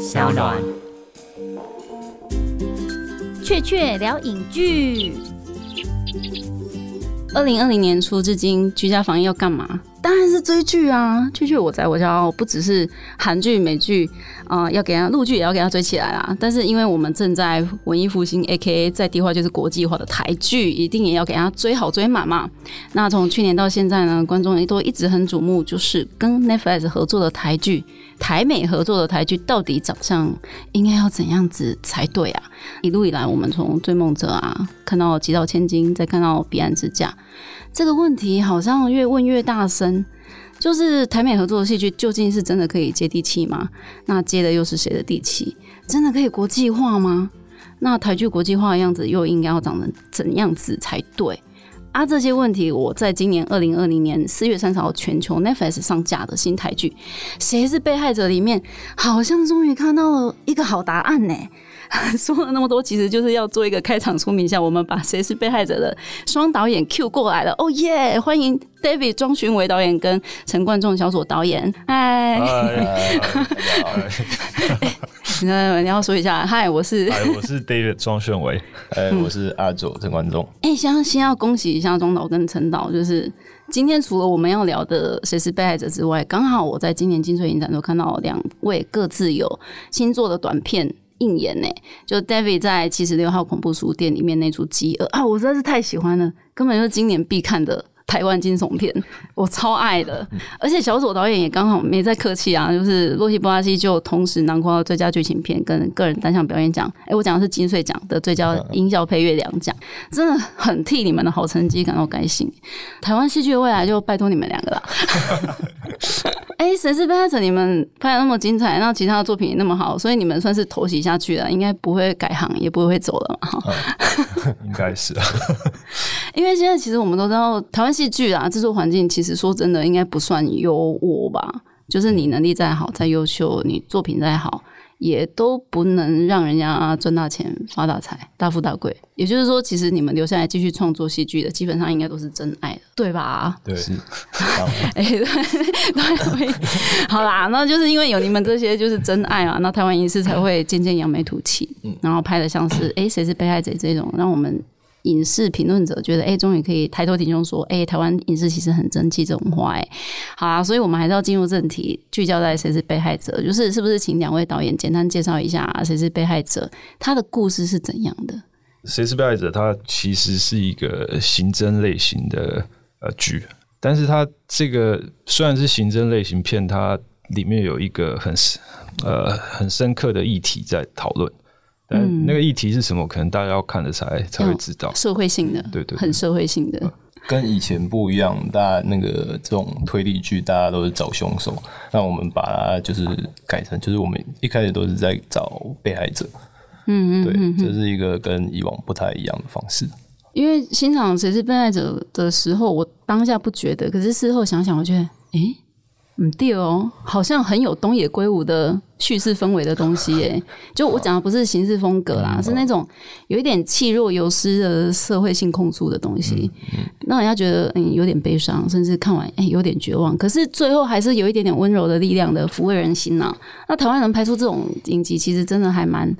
小暖。雀雀聊影剧。二零二零年初至今，居家防疫要干嘛？当然是追剧啊！追剧我在我家不只是韩剧、美剧啊、要给他陆剧也要给他追起来啦。但是因为我们正在文艺复兴 （A.K.A. 在地化就是国际化的台剧），一定也要给他追好追满嘛。那从去年到现在呢，观众也都一直很瞩目，就是跟 Netflix 合作的台剧、台美合作的台剧，到底长相应该要怎样子才对啊？一路以来，我们从《追梦者》啊，看到《极道千金》，再看到《彼岸之嫁》。这个问题好像越问越大声，就是台美合作的戏剧究竟是真的可以接地气吗？那接的又是谁的地气？真的可以国际化吗？那台剧国际化的样子又应该要长成怎样子才对？啊，这些问题我在今年二零二零年四月三十号全球 Netflix 上架的新台剧《谁是被害者》里面，好像终于看到了一个好答案呢。说了那么多，其实就是要做一个开场说明一下，我们把《谁是被害者》的双导演 Q 过来了。哦耶！欢迎 David 庄勋伟导演跟陈冠仲小左导演。嗨，你要说一下，嗨，我是，哎，我是 David 庄炫伟，哎，我是阿左陈冠仲。哎，先先要恭喜一下庄导跟陈导，就是今天除了我们要聊的《谁是被害者》之外，刚好我在今年金穗影展都看到两位各自有新作的短片。应演呢，就 David 在七十六号恐怖书店里面那出《饥饿》啊，我实在是太喜欢了，根本就是今年必看的台湾惊悚片，我超爱的。而且小左导演也刚好没再客气啊，就是洛西波拉西就同时囊括最佳剧情片跟个人单项表演奖。哎，我讲的是金穗奖的最佳音效配乐两奖，真的很替你们的好成绩感到开心。台湾戏剧的未来就拜托你们两个了。哎，谁是被害者？你们拍的那么精彩，那其他的作品也那么好，所以你们算是偷袭下去了，应该不会改行，也不会走了嘛？应该是啊。因为现在其实我们都知道，台湾戏剧啊，制作环境其实说真的，应该不算优渥吧。就是你能力再好、再优秀，你作品再好。也都不能让人家赚大钱、发大财、大富大贵。也就是说，其实你们留下来继续创作戏剧的，基本上应该都是真爱的，对吧？对，是。哎，对，好啦，那就是因为有你们这些就是真爱啊，那台湾影视才会渐渐扬眉吐气，然后拍的像是哎，谁是被害者这种，让我们。影视评论者觉得，哎，终于可以抬头挺胸说，哎，台湾影视其实很争气这种话，哎，好啊，所以我们还是要进入正题，聚焦在谁是被害者，就是是不是请两位导演简单介绍一下谁是被害者，他的故事是怎样的？谁是被害者？他其实是一个刑侦类型的呃剧，但是他这个虽然是刑侦类型片，它里面有一个很呃很深刻的议题在讨论。嗯，那个议题是什么？可能大家要看了才才会知道。社会性的，对对，很社会性的，跟以前不一样。大家那个这种推理剧，大家都是找凶手，那我们把它就是改成，就是我们一开始都是在找被害者。嗯嗯，对，这是一个跟以往不太一样的方式。因为欣赏谁是被害者的时候，我当下不觉得，可是事后想想，我觉得，诶。嗯，对哦，好像很有东野圭吾的叙事氛围的东西耶。就我讲的不是形式风格啦，是那种有一点气若游丝的社会性控诉的东西，让人家觉得嗯有点悲伤，甚至看完哎有点绝望。可是最后还是有一点点温柔的力量的抚慰人心呐。那台湾人拍出这种影集，其实真的还蛮。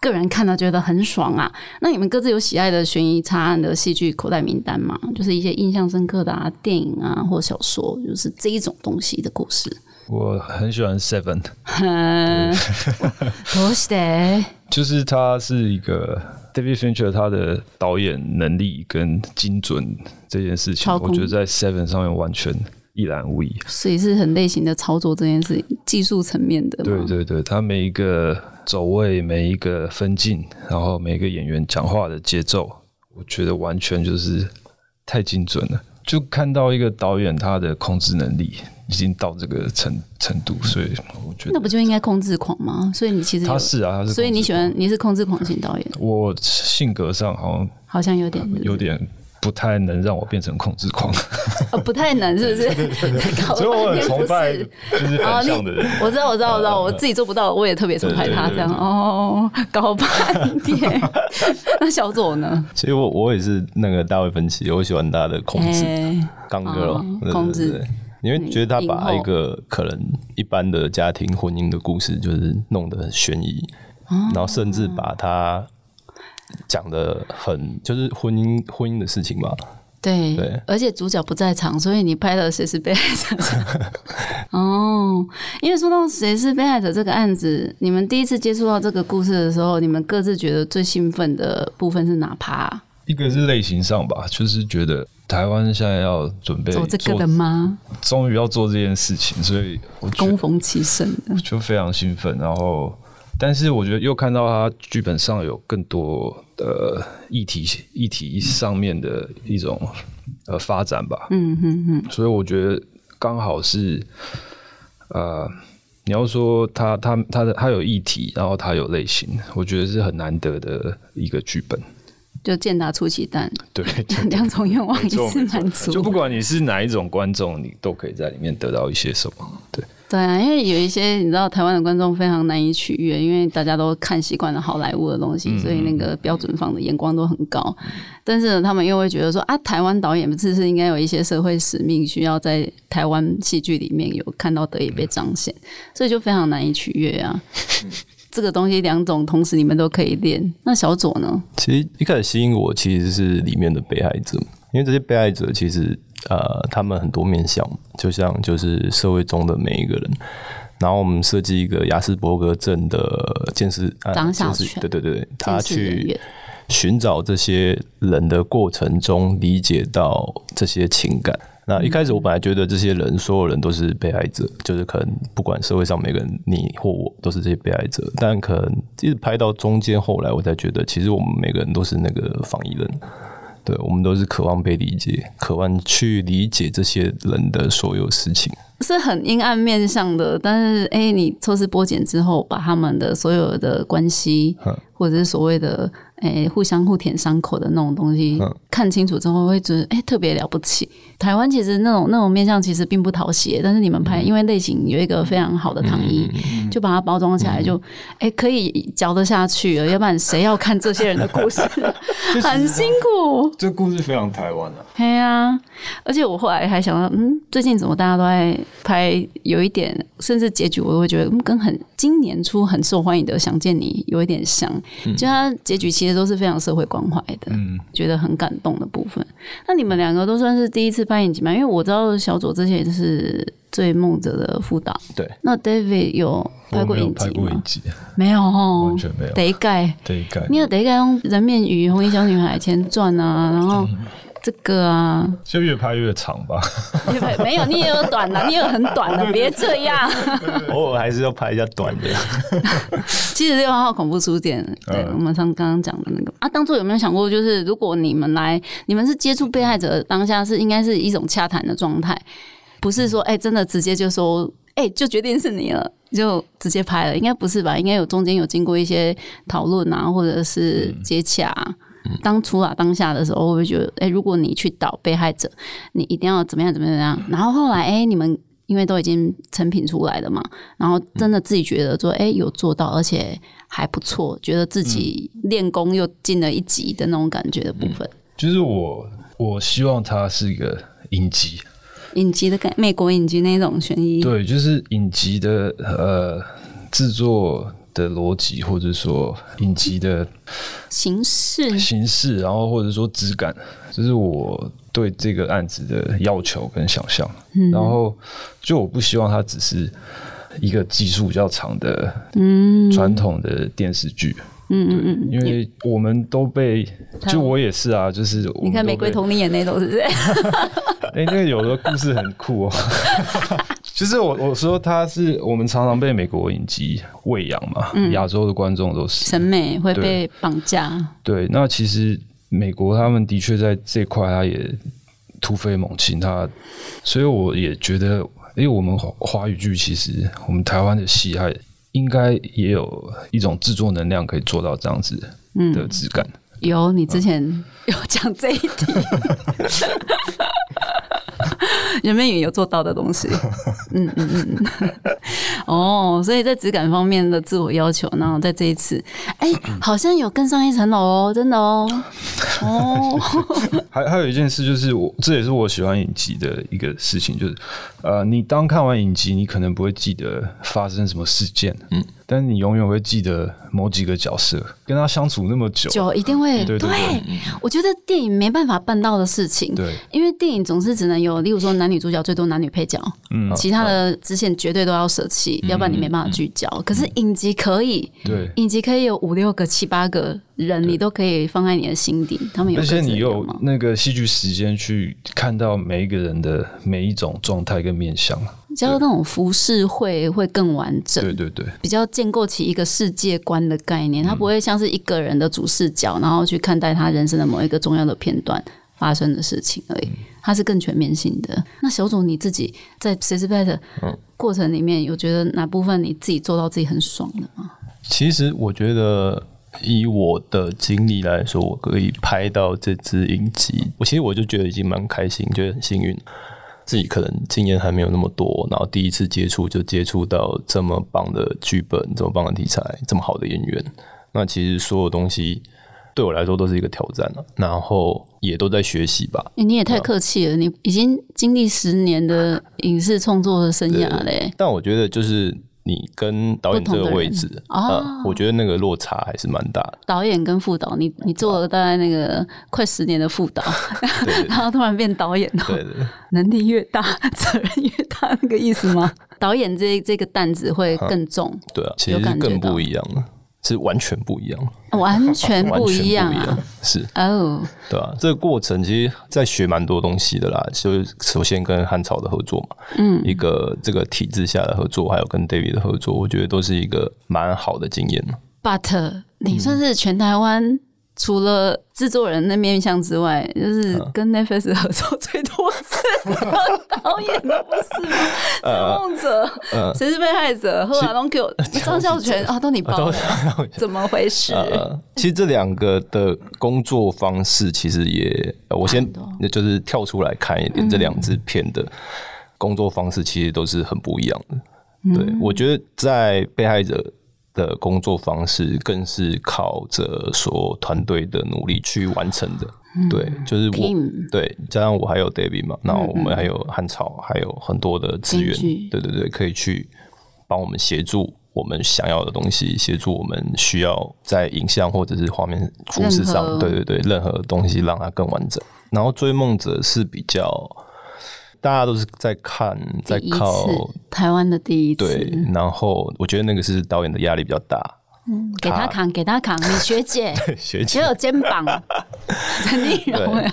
个人看到觉得很爽啊！那你们各自有喜爱的悬疑查案的戏剧口袋名单吗？就是一些印象深刻的啊，电影啊，或小说，就是这一种东西的故事。我很喜欢 Seven，多谢。就是他是一个 David Fincher，他的导演能力跟精准这件事情，我觉得在 Seven 上面完全一览无遗。所以是很类型的操作这件事情，技术层面的。对对对，他每一个。走位每一个分镜，然后每个演员讲话的节奏，我觉得完全就是太精准了。就看到一个导演他的控制能力已经到这个程程度，所以我觉得那不就应该控制狂吗？所以你其实他是啊，他是，所以你喜欢你是控制狂型导演。我性格上好像好像有点有点。不太能让我变成控制狂，不太能是不是？所以我很崇拜就是反向的人。我知道，我知道，我知道，我自己做不到，我也特别崇拜他这样。哦，搞半天。那小左呢？其实我我也是那个大卫芬奇，我喜欢他的控制，刚哥控制。你会觉得他把一个可能一般的家庭婚姻的故事，就是弄得很悬疑，哦然后甚至把它讲的很就是婚姻婚姻的事情嘛。对，对而且主角不在场，所以你拍的谁是被害者？哦，因为说到谁是被害者这个案子，你们第一次接触到这个故事的时候，你们各自觉得最兴奋的部分是哪趴啊、一个是类型上吧，就是觉得台湾现在要准备做这个的吗？终于要做这件事情，所以我觉得恭逢其盛的，就非常兴奋。然后，但是我觉得又看到他剧本上有更多的议题议题上面的一种呃发展吧。嗯哼哼，所以我觉得刚好是呃，你要说他他他的他有议题，然后他有类型，我觉得是很难得的一个剧本。就健达出奇蛋，对，两种愿望一次满足。就不管你是哪一种观众，你都可以在里面得到一些什么。对，对啊，因为有一些你知道台湾的观众非常难以取悦，因为大家都看习惯了好莱坞的东西，所以那个标准放的眼光都很高。但是呢，他们又会觉得说啊，台湾导演不是是应该有一些社会使命，需要在台湾戏剧里面有看到得以被彰显，所以就非常难以取悦啊。这个东西两种同时你们都可以练，那小左呢？其实一开始吸引我其实是里面的被害者，因为这些被害者其实呃，他们很多面向，就像就是社会中的每一个人。然后我们设计一个雅斯伯格症的监视啊张小监视泉对对对，他去员寻找这些人的过程中，理解到这些情感。那一开始我本来觉得这些人，所有人都是被害者，就是可能不管社会上每个人，你或我都是这些被害者。但可能一直拍到中间，后来我才觉得，其实我们每个人都是那个防疫人。对，我们都是渴望被理解，渴望去理解这些人的所有事情。是很阴暗面向的，但是哎、你抽丝剥茧之后，把他们的所有的关系，或者是所谓的哎、互相互舔伤口的那种东西，看清楚之后，会觉得哎、特别了不起。台湾其实那种那种面相其实并不讨喜，但是你们拍，因为类型有一个非常好的糖衣，就把它包装起来，就哎、可以嚼得下去了。要不然谁要看这些人的故事？很辛苦。这故事非常台湾啊。对呀、而且我后来还想到，嗯，最近怎么大家都在拍有一点，甚至结局我都会觉得，嗯，跟很今年初很受欢迎的《想见你》有一点像，就它结局其实都是非常社会关怀的，嗯，觉得很感动的部分。那你们两个都算是第一次拍影集嘛？因为我知道小左之前也是《追梦者》的副导，对，那 David 有拍过我没有影集。吗没有。哦，完全没有。得盖。这一概你有得盖用《人面鱼》《红衣小女孩》前传啊，然后这个啊，就越拍越长吧。没没有，你也有短的，你也有很短的，别这样。偶尔还是要拍一下短的。七十六号恐怖书店，对、嗯我们上刚刚讲的那个啊，当初有没有想过，就是如果你们来，你们是接触被害者的当下是应该是一种洽谈的状态，不是说哎、真的直接就说哎、就决定是你了。就直接拍了，应该不是吧？应该有中间有经过一些讨论啊，或者是接洽啊、当初啊当下的时候，我会觉得，哎、如果你去导被害者，你一定要怎么样怎么样怎么样。然后后来，哎、你们因为都已经成品出来了嘛，然后真的自己觉得说，哎、有做到，而且还不错，觉得自己练功又进了一级的那种感觉的部分。就是我，我希望它是一个影集，影集的感，美国影集那种悬疑，对，就是影集的呃制作的逻辑，或者说影集的形式形式，然后或者说质感，这是我对这个案子的要求跟想象。然后，就我不希望它只是一个技术比较长的传统的电视剧。嗯嗯嗯，因为我们都被，就我也是啊，就是你看《玫瑰童你演那种是不是？哎、那个有的故事很酷哦。就是我我说他是我们常常被美国影集喂养嘛，亚、洲的观众都是审美会被绑架，对。那其实美国他们的确在这块他也突飞猛进，他所以我也觉得，因为我们华华语剧其实我们台湾的戏还应该也有一种制作能量可以做到这样子的质感。有，你之前有讲这一题。人面鱼有做到的东西。嗯嗯嗯嗯。哦，所以在质感方面的自我要求，然后在这一次，哎，好像有更上一层楼哦，真的哦。哦。还还有一件事就是，我这也是我喜欢影集的一个事情，就是呃，你当看完影集，你可能不会记得发生什么事件，嗯。但是你永远会记得某几个角色，跟他相处那么久，久一定会。对，我觉得电影没办法办到的事情，对，因为电影总是只能有，例如说男女主角最多男女配角，嗯，其他的支线绝对都要舍弃，要不然你没办法聚焦。可是影集可以，对，影集可以有五六个、七八个人，你都可以放在你的心底，他们有，而且你有那个戏剧时间去看到每一个人的每一种状态跟面相。加入那种服饰会会更完整，对对对，比较建构起一个世界观的概念，它不会像是一个人的主视角，然后去看待他人生的某一个重要的片段发生的事情而已，它是更全面性的。那小组你自己在 s s p e t 过程里面，有觉得哪部分你自己做到自己很爽的吗？其实我觉得以我的经历来说，我可以拍到这支影集，我其实我就觉得已经蛮开心，觉得很幸运。自己可能经验还没有那么多，然后第一次接触就接触到这么棒的剧本、这么棒的题材、这么好的演员，那其实所有东西对我来说都是一个挑战了，然后也都在学习吧。你也太客气了，你已经经历十年的影视创作的生涯嘞。但我觉得就是。你跟导演这个位置啊，我觉得那个落差还是蛮大的。导演跟副导，你你做了大概那个快十年的副导，然后突然变导演了，能力越大，责任越大，那个意思吗？导演这这个担子会更重，对啊，其实更不一样了。是完全不一样，完全 不一样，是哦，对啊，这个过程其实在学蛮多东西的啦。就首先跟汉朝的合作嘛，嗯，一个这个体制下的合作，还有跟 David 的合作，我觉得都是一个蛮好的经验 But 你算是全台湾。除了制作人的面相之外，就是跟 Netflix 合作最多次 导演的不是吗？追梦者，谁是被害者？后来 Long 张孝全啊，都你包的，怎么回事？其实这两个的工作方式，其实也我先就是跳出来看一点，这两支片的工作方式其实都是很不一样的。对我觉得在被害者。的工作方式更是靠着说团队的努力去完成的，对，就是我对加上我还有 David 嘛，那我们还有汉朝，还有很多的资源，对对对，可以去帮我们协助我们想要的东西，协助我们需要在影像或者是画面故事上，对对对，任何东西让它更完整。然后追梦者是比较。大家都是在看，在靠台湾的第一次。对，然后我觉得那个是导演的压力比较大。嗯，给他扛，给他扛，你学姐，学姐。也有肩膀，陈立荣呀。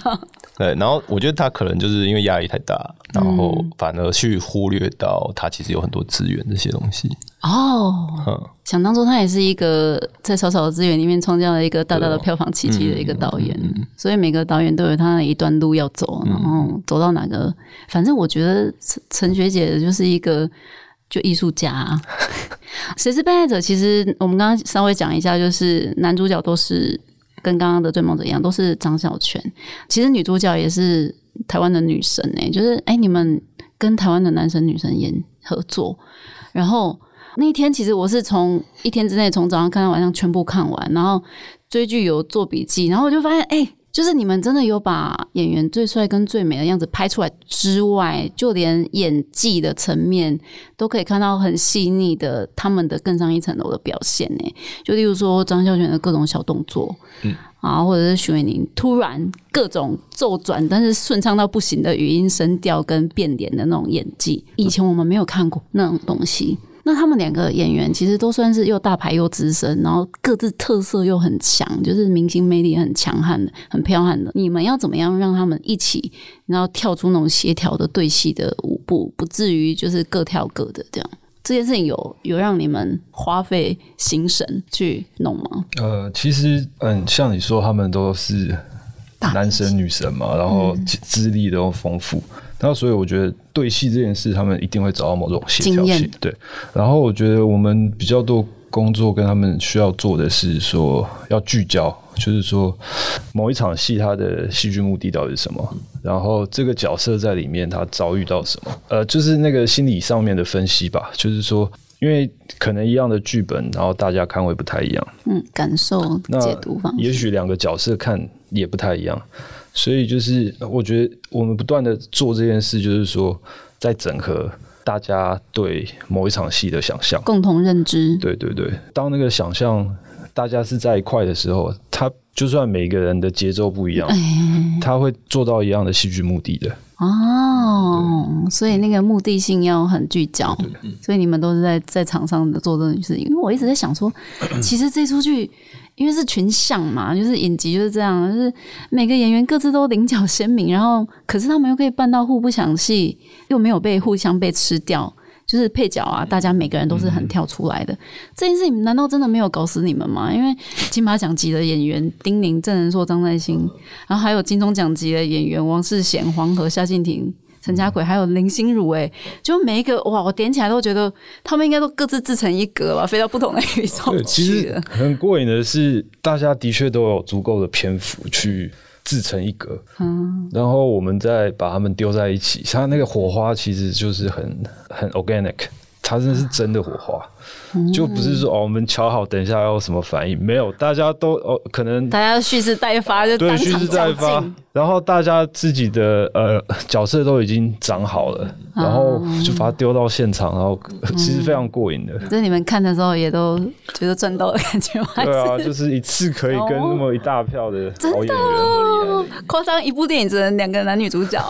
对，然后我觉得他可能就是因为压力太大，然后反而去忽略到他其实有很多资源这些东西。哦，想当初他也是一个在少少的资源里面创造了一个大大的票房奇迹的一个导演，所以每个导演都有他的一段路要走，然后走到哪个，反正我觉得陈陈学姐就是一个就艺术家。谁是被害者？其实我们刚刚稍微讲一下，就是男主角都是跟刚刚的追梦者一样，都是张小泉。其实女主角也是台湾的女神哎，就是哎，你们跟台湾的男神女神演合作，然后那一天其实我是从一天之内从早上看到晚上全部看完，然后追剧有做笔记，然后我就发现哎。就是你们真的有把演员最帅跟最美的样子拍出来之外，就连演技的层面都可以看到很细腻的他们的更上一层楼的表现呢。就例如说张孝全的各种小动作，嗯啊，或者是徐伟宁突然各种骤转，但是顺畅到不行的语音声调跟变脸的那种演技，以前我们没有看过那种东西。那他们两个演员其实都算是又大牌又资深，然后各自特色又很强，就是明星魅力很强悍的、很彪悍的。你们要怎么样让他们一起，然后跳出那种协调的对戏的舞步，不至于就是各跳各的这样？这件事情有有让你们花费心神去弄吗？呃，其实嗯，像你说，他们都是男神女神嘛，然后资历都丰富。然后，所以我觉得对戏这件事，他们一定会找到某种协调性。对，然后我觉得我们比较多工作跟他们需要做的是说要聚焦，就是说某一场戏它的戏剧目的到底是什么，然后这个角色在里面他遭遇到什么，呃，就是那个心理上面的分析吧，就是说。因为可能一样的剧本，然后大家看会不太一样，嗯，感受解读方，也许两个角色看也不太一样，所以就是我觉得我们不断的做这件事，就是说在整合大家对某一场戏的想象，共同认知。对对对，当那个想象大家是在一块的时候，他就算每个人的节奏不一样，他会做到一样的戏剧目的的。哦，所以那个目的性要很聚焦，所以你们都是在在场上的做这种事情。因为我一直在想说，其实这出剧因为是群像嘛，就是影集就是这样，就是每个演员各自都棱角鲜明，然后可是他们又可以扮到互不抢戏，又没有被互相被吃掉。就是配角啊，大家每个人都是很跳出来的。这件事情难道真的没有搞死你们吗？因为金马奖级的演员丁宁、郑仁硕、张在兴，然后还有金钟奖级的演员王世贤、黄河、夏静婷、陈家奎，还有林心如，哎，就每一个哇，我点起来都觉得他们应该都各自自成一格吧，飞到不同的宇宙对，其实很过瘾的是，大家的确都有足够的篇幅去。自成一格，嗯，然后我们再把它们丢在一起，它那个火花其实就是很很 organic，它真的是真的火花。就不是说哦，我们瞧好，等一下要什么反应？没有，大家都哦，可能大家蓄势待发，就对蓄势待发。然后大家自己的呃角色都已经长好了，然后就把它丢到现场，然后其实非常过瘾的。就你们看的时候也都觉得赚到的感觉吗？对啊，就是一次可以跟那么一大票的好演员，夸张一部电影只能两个男女主角，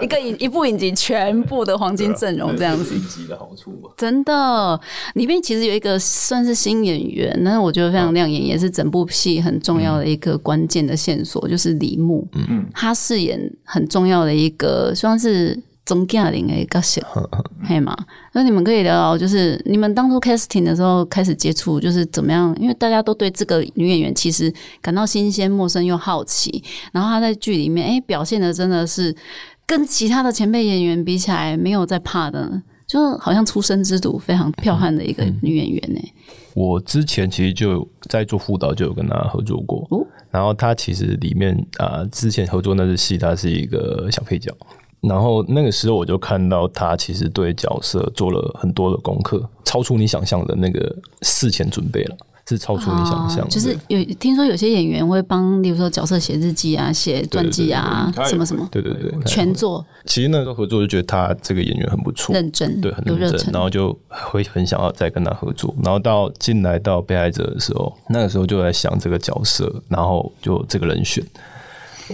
一个影一部影集全部的黄金阵容这样子。影集的好处吧？真的，里面其实有一个算是新演员，但是我觉得非常亮眼，也是整部戏很重要的一个关键的线索，就是李牧。嗯。他饰演很重要的一个，算是钟嘉玲的角色，嘿嘛？那你们可以聊聊，就是你们当初 casting 的时候开始接触，就是怎么样？因为大家都对这个女演员其实感到新鲜、陌生又好奇。然后她在剧里面，哎，表现的真的是跟其他的前辈演员比起来，没有在怕的，就好像出生之犊，非常彪悍的一个女演员呢。我之前其实就在做辅导，就有跟她合作过。然后她其实里面啊，之前合作那支戏，她是一个小配角。然后那个时候我就看到她其实对角色做了很多的功课，超出你想象的那个事前准备了。是超出你想象，就是有听说有些演员会帮，例如说角色写日记啊、写传记啊，什么什么，对对对，全做。其实那时候合作就觉得他这个演员很不错，认真，对，很认真，然后就会很想要再跟他合作。然后到进来到被害者的时候，那个时候就在想这个角色，然后就这个人选，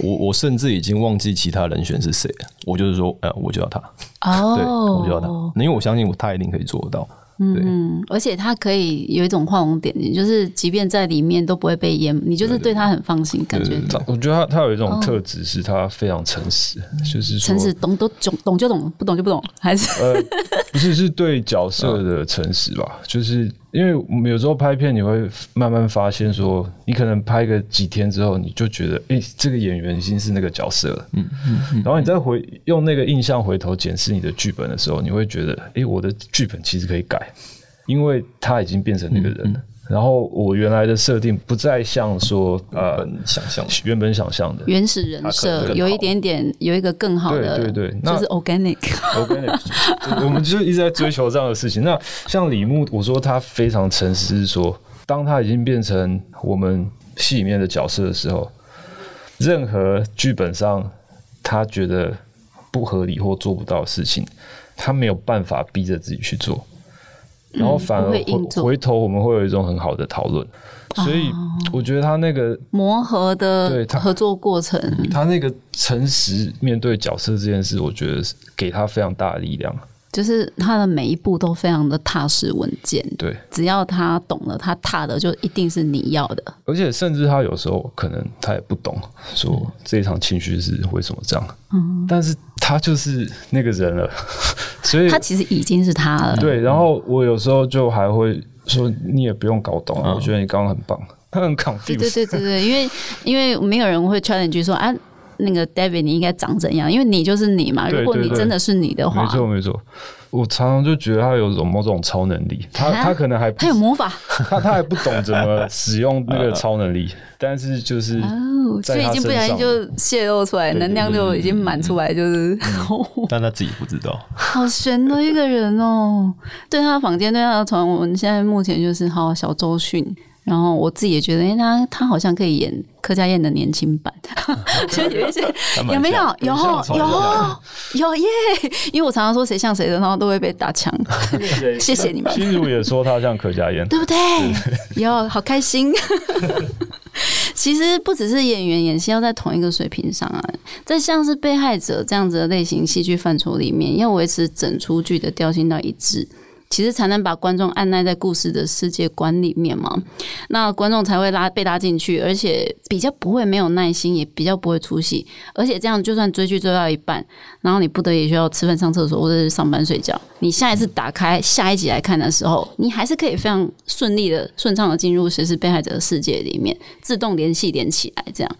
我我甚至已经忘记其他人选是谁了。我就是说，呃，我就要他，哦，对，我就要他，因为我相信我他一定可以做得到。嗯，而且他可以有一种画龙点睛，就是即便在里面都不会被淹，你就是对他很放心，感觉。我觉得他他有一种特质，是他非常诚实，就是诚实，懂都懂，懂就懂，不懂就不懂，还是呃，不是是对角色的诚实吧？就是因为我们有时候拍片，你会慢慢发现说，你可能拍个几天之后，你就觉得，哎，这个演员已经是那个角色了，嗯嗯，然后你再回用那个印象回头检视你的剧本的时候，你会觉得，哎，我的剧本其实可以改。因为他已经变成那个人了，然后我原来的设定不再像说呃想象原本想象的。原始人设，有一点点有一个更好的，对对对，就是 organic organic，我们就一直在追求这样的事情。那像李牧，我说他非常诚实，是说当他已经变成我们戏里面的角色的时候，任何剧本上他觉得不合理或做不到的事情，他没有办法逼着自己去做。然后反而回回头我们会有一种很好的讨论，所以我觉得他那个磨合的对合作过程，他那个诚实面对角色这件事，我觉得给他非常大的力量。就是他的每一步都非常的踏实稳健，对，只要他懂了，他踏的就一定是你要的。而且甚至他有时候可能他也不懂，说这一场情绪是为什么这样，嗯，但是他就是那个人了，所以他其实已经是他了。对，然后我有时候就还会说，你也不用搞懂，我觉得你刚刚很棒，他很 confused。对对对对对，因为因为没有人会 challenge 说啊。那个 David 你应该长怎样，因为你就是你嘛。如果你真的是你的话，没错没错。我常常就觉得他有种某种超能力，他啊他可能还不他有魔法他他还不懂怎么 使用那个超能力，但是就是哦，所以已经不小心就泄露出来，能量就已经满出来，就是 但他自己不知道。好悬的一个人哦。对他的房间，对他的床，我们现在目前就是好小周迅。然后我自己也觉得，哎、他他好像可以演柯佳燕的年轻版，就有一些有 没有像有有有耶？因为我常常说谁像谁的，然后都会被打枪。谢谢你们，心如也说他像柯佳燕，对不对？有好开心。其实不只是演员演戏要在同一个水平上啊，在像是被害者这样子的类型戏剧范畴里面，要维持整出剧的调性到一致。其实才能把观众按耐在故事的世界观里面嘛，那观众才会拉被拉进去，而且比较不会没有耐心，也比较不会出戏，而且这样就算追剧追到一半，然后你不得已需要吃饭、上厕所或者是上班睡觉，你下一次打开下一集来看的时候，你还是可以非常顺利的、顺畅的进入谁是被害者的世界里面，自动联系连起来，这样，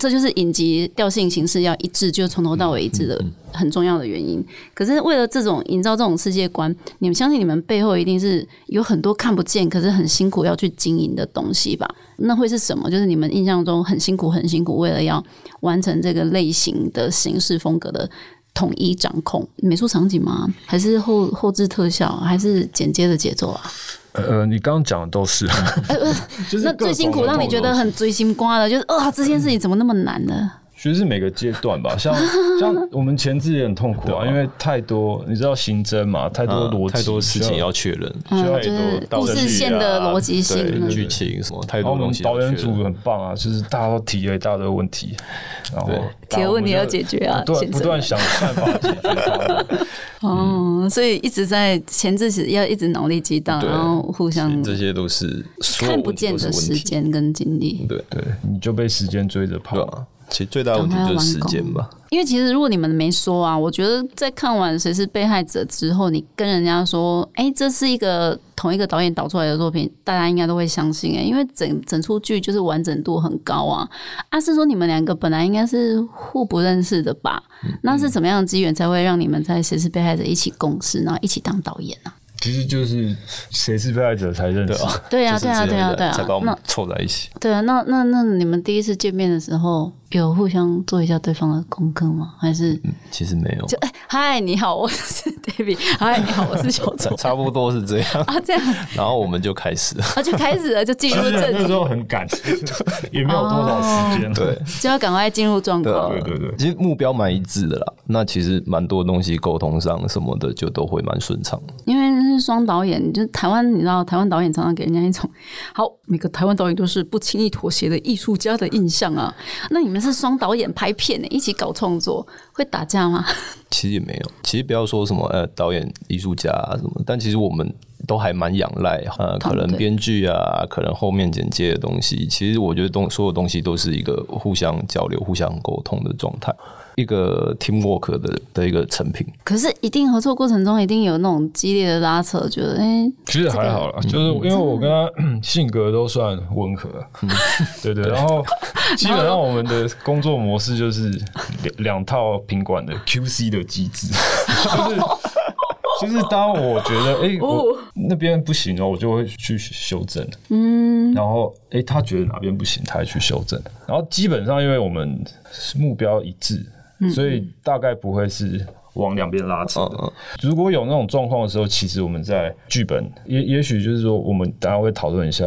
这就是影集调性形式要一致，就从头到尾一致的很重要的原因。可是为了这种营造这种世界观，你们相信你们背后一定是有很多看不见，可是很辛苦要去经营的东西吧？那会是什么？就是你们印象中很辛苦、很辛苦，为了要完成这个类型的形式风格的统一掌控，美术场景吗？还是后后置特效？还是剪接的节奏啊？呃，你刚刚讲的都是，就是那最辛苦让你觉得很锥心刮的，就是啊、这件事情怎么那么难呢？其实是每个阶段吧，像 像我们前置也很痛苦啊，因为太多，你知道刑侦嘛，太多逻辑，嗯太多事情要确认，嗯，需要就是故事线的啊逻辑性剧情什么，太多东西导演组。很棒啊，就是大家都提了一大堆问题，然后对提了问题要解决啊不断不断想办法解决它。哦，所以一直在前置时要一直脑力激荡，然后互相这些都是看不见的时。间跟精力。对对，你就被时间追着跑其实最大的问题就是时间吧。因为其实如果你们没说啊，我觉得在看完谁是被害者之后，你跟人家说，哎、这是一个同一个导演导出来的作品，大家应该都会相信哎、因为整整出剧就是完整度很高啊。啊，是说你们两个本来应该是互不认识的吧？那是怎么样的机缘才会让你们在谁是被害者一起共事，然后一起当导演呢、其实就是谁是被害者才认识对。啊，对啊，对啊，对啊。才把我们凑在一起。对啊，那那那你们第一次见面的时候，有互相做一下对方的功课吗？还是其实没有，就哎，嗨，你好，我是 David，嗨，你好，我是 小差周差不多是这样。啊，这样，然后我们就开始了。啊，就开始了，就进入正题那时，候很赶，也没有多少时间。对，就要赶快进入状况。对对对，其实目标蛮一致的啦。那其实蛮多东西沟通上什么的，就都会蛮顺畅。因为双导演，就台湾，你知道，台湾导演常常给人家一种好，每个台湾导演都是不轻易妥协的艺术家的印象啊。那你们是双导演拍片呢，一起搞创作，会打架吗？其实也没有，其实不要说什么呃导演、艺术家什么，但其实我们都还蛮仰赖呃可能编剧啊，可能后面剪接的东西。其实我觉得东所有东西都是一个互相交流、互相沟通的状态，一个 teamwork 的的一个成品。可是一定合作过程中一定有那种激烈的拉扯，觉得哎、其实还好啦，就是因为我跟他性格都算温和，对对。然后 基本上我们的工作模式就是两两套品管的 QC 的机制，就是就是当我觉得哎、我那边不行哦，我就会去修正，嗯，然后哎、他觉得哪边不行，他也去修正，然后基本上因为我们目标一致，所以大概不会是。往两边拉扯的。嗯。如果有那种状况的时候，其实我们在剧本也也许就是说，我们大家会讨论一下，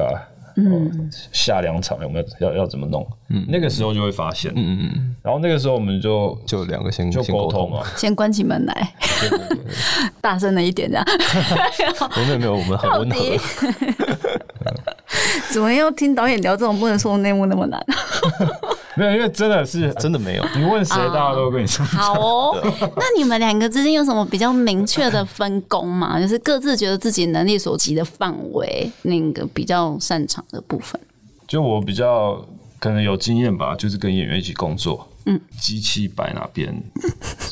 嗯，下两场有没有要要怎么弄，嗯，那个时候就会发现，嗯嗯嗯，然后那个时候我们就就两个先就沟通。嘛，先关起门来，大声了一点，这样。没有没有，我们很温和。怎么要听导演聊这种不能说的内幕那么难？没有，因为真的是 真的没有，你问谁，大家都会跟你说。好哦，那你们两个之间有什么比较明确的分工吗？就是各自觉得自己能力所及的范围，那个比较擅长的部分。就我比较可能有经验吧，就是跟演员一起工作，嗯，机器摆哪边，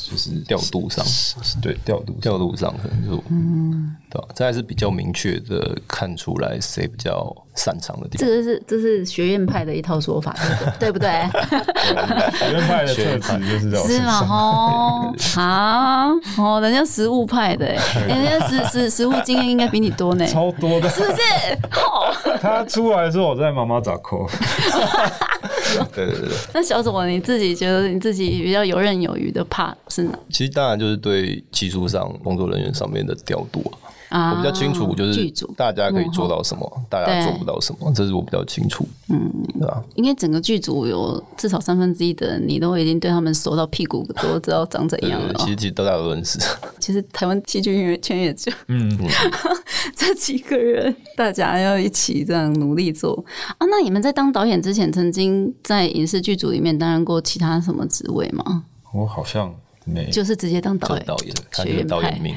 就是调度上，对调度调度上可能就嗯，对吧？这还是比较明确的看出来谁比较擅长的地方。这个是这是学院派的一套说法，对不对？学院派的特质就是这种，是吗？哦，好哦，人家实物派的，人家实实实物经验应该比你多呢，超多的，是不是？哦，他出来的时候我在妈妈找扣。对对对，那小左，你自己觉得你自己比较游刃有余的怕是哪？其实当然就是对技术上工作人员上面的调度啊，我比较清楚，就是大家可以做到什么，大家做不到什么，这是我比较清楚。嗯，对吧？因为整个剧组有至少三分之一的人，你都已经对他们熟到屁股都知道长怎样了。其实其实大家都认识。其实台湾戏剧圈也就嗯 这几个人，大家要一起这样努力做啊。那你们在当导演之前，曾经在影视剧组里面担任过其他什么职位吗？我好像没，就是直接当导演，导演，学院导演命。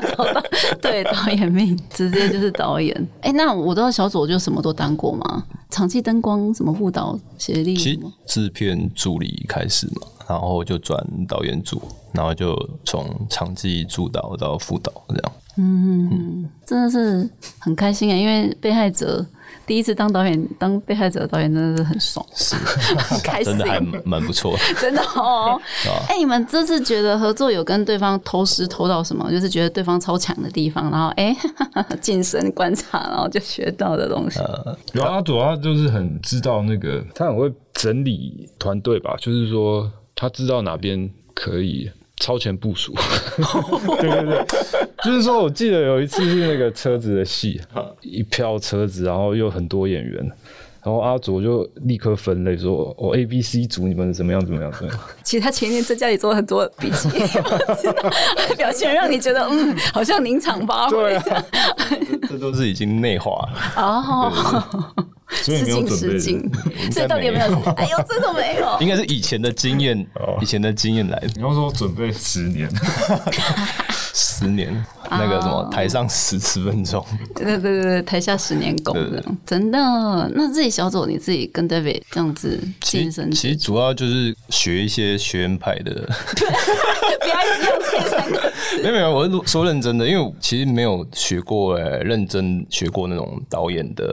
对，导演命直接就是导演。哎，那我知道小左就什么都当过嘛，场记灯光什么副导协力，其实制片助理开始嘛，然后就转导演组，然后就从场记助导到副导这样。嗯，真的是很开心啊，因为被害者。第一次当导演，当被害者的导演真的是很爽，是很 开心，真的还蛮不错，真的哦。哎，你们这次觉得合作有跟对方偷师偷到什么？就是觉得对方超强的地方，然后哎，近身观察，然后就学到的东西。有啊，主要就是很知道那个，他很会整理团队吧，就是说他知道哪边可以。超前部署，对对对，就是说，我记得有一次是那个车子的戏，一票车子，然后又很多演员，然后阿卓就立刻分类说：“我 A、B、C 组你们怎么样怎么样？”对。其实他前面在家里做了很多笔记，表现让你觉得嗯，好像临场发挥。对，这都是已经内化了哦。失敬失敬，所以到底有没有？哎呦，真的没有。应该是以前的经验，以前的经验来的。你要说准备十年，十年那个什么台上十十分钟，对对对对，台下十年功，真的。那自己小组，你自己跟 David 这样子健身，其实主要就是学一些学院派的。不要一直。没有没有，我是说认真的，因为其实没有学过，哎，认真学过那种导演的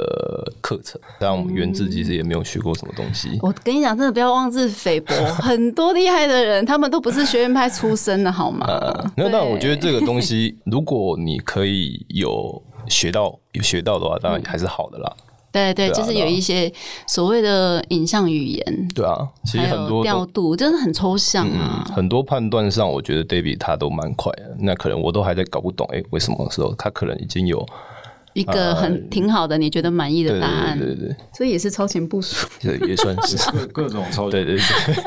课程。但我们原自其实也没有学过什么东西。我跟你讲，真的不要妄自菲薄，很多厉害的人，他们都不是学院派出身的，好吗？那那我觉得这个东西，如果你可以有学到有学到的话，当然还是好的啦。对对，就是有一些所谓的影像语言。对啊，其实很多调度真的很抽象啊。很多判断上，我觉得 David 他都蛮快的。那可能我都还在搞不懂，哎，为什么时候他可能已经有。一个很挺好的，你觉得满意的答案，对对对，所以也是超前部署，对，也算是 各各种超对对对。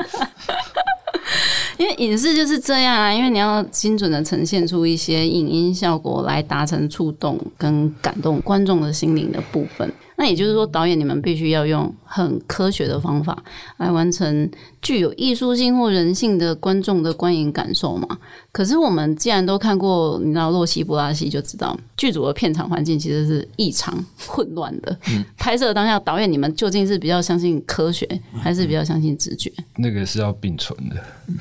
因为影视就是这样啊，因为你要精准的呈现出一些影音效果，来达成触动跟感动观众的心灵的部分。那也就是说，导演你们必须要用很科学的方法来完成具有艺术性或人性的观众的观影感受嘛？可是我们既然都看过，你知道洛西布拉西，就知道剧组的片场环境其实是异常混乱的。拍摄当下，导演你们究竟是比较相信科学，还是比较相信直觉？那个是要并存的。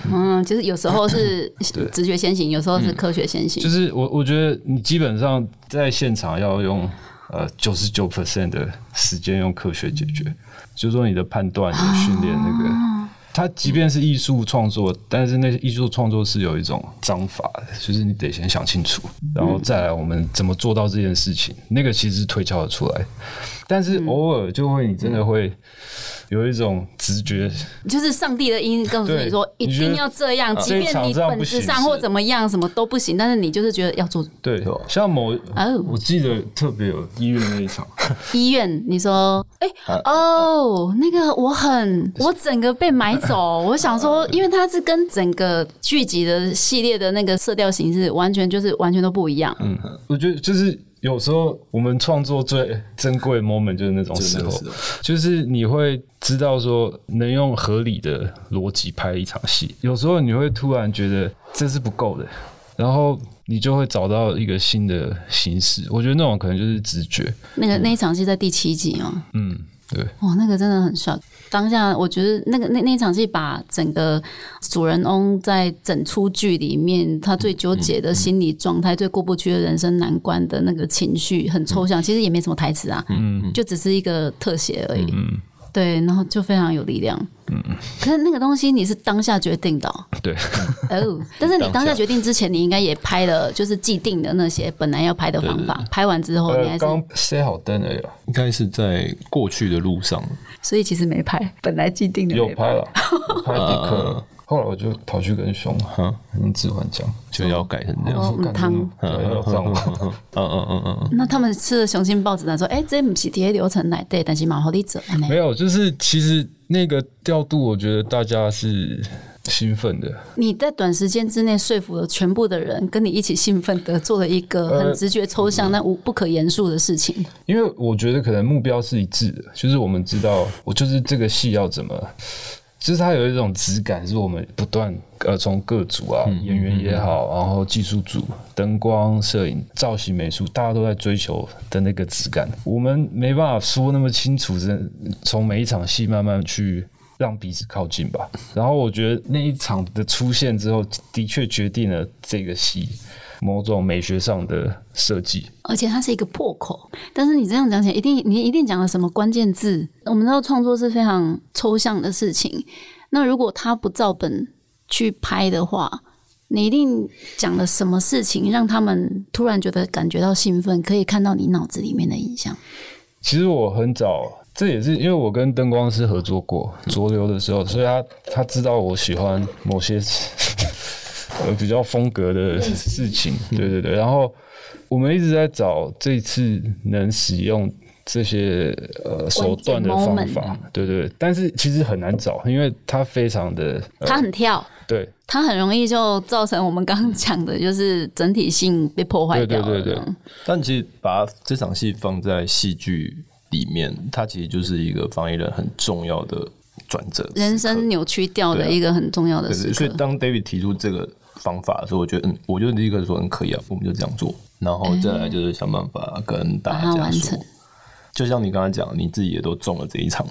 嗯，就是有时候是直觉先行，有时候是科学先行。就是我我觉得你基本上在现场要用。呃，九十九 percent 的时间用科学解决，就是说你的判断、的训练那个，它即便是艺术创作，但是那艺术创作是有一种章法的，就是你得先想清楚，然后再来我们怎么做到这件事情，那个其实是推敲的出来，但是偶尔就会你真的会。有一种直觉，就是上帝的音告诉你说一定要这样，即便你本质上或怎么样什么都不行，但是你就是觉得要做。对，像某哦，我记得特别有医院那一场，医院你说，哎哦，那个我很我整个被买走，我想说，因为它是跟整个剧集的系列的那个色调形式完全就是完全都不一样。嗯，我觉得就是。有时候我们创作最珍贵的 moment 就是那种时候，就是你会知道说能用合理的逻辑拍一场戏。有时候你会突然觉得这是不够的，然后你就会找到一个新的形式。我觉得那种可能就是直觉。那个那一场戏在第七集哦？嗯，对，哇，那个真的很 shock。当下我觉得那个那那场戏把整个主人翁在整出剧里面他最纠结的心理状态、最过不去的人生难关的那个情绪很抽象，其实也没什么台词啊，嗯就只是一个特写而已。嗯，对，然后就非常有力量。嗯可是那个东西你是当下决定的哦，对，哦，但是你当下决定之前，你应该也拍了，就是既定的那些本来要拍的方法。拍完之后，你还呃，是刚塞好灯而已啦，应该是在过去的路上，所以其实没拍，本来既定的没有拍了，拍迪克嗯了。后来我就跑去跟熊哈跟指环讲，就要改成这样。哦，干嗯汤。对，要上网。嗯嗯嗯嗯嗯，那他们吃了雄心豹子胆，说：“哎、这不是贴流程来对，但是蛮好的走。”没有，就是其实那个调度，我觉得大家是兴奋的。你在短时间之内说服了全部的人，跟你一起兴奋的做了一个很呃直觉抽象但无不可言述的事情。因为我觉得可能目标是一致的，就是我们知道，我就是这个戏要怎么，就是它有一种质感，是我们不断呃从各组啊，演员也好，然后技术组、灯光、摄影、造型、美术，大家都在追求的那个质感。我们没办法说那么清楚，真从每一场戏慢慢去。让彼此靠近吧。然后我觉得那一场的出现之后，的确决定了这个戏某种美学上的设计。而且它是一个破口。但是你这样讲起来，一定你一定讲了什么关键字？我们知道创作是非常抽象的事情。那如果他不照本去拍的话，你一定讲了什么事情，让他们突然觉得感觉到兴奋，可以看到你脑子里面的影像。其实我很早，这也是因为我跟灯光师合作过浊流的时候，所以他他知道我喜欢某些呃比较风格的事情，对对对。然后我们一直在找这次能使用这些呃手段的方法，对对对。但是其实很难找，因为它非常的，呃它很跳，对它很容易就造成我们刚刚讲的，就是整体性被破坏对掉了。对对对。但其实把这场戏放在戏剧里面，它其实就是一个防疫人很重要的转折，人生扭曲掉的一个很重要的时对对，所以。当 David 提出这个方法所以，我觉得嗯，我就立刻说嗯可以啊，我们就这样做，然后再来就是想办法跟大家说完成，就像你刚才讲，你自己也都中了这一场，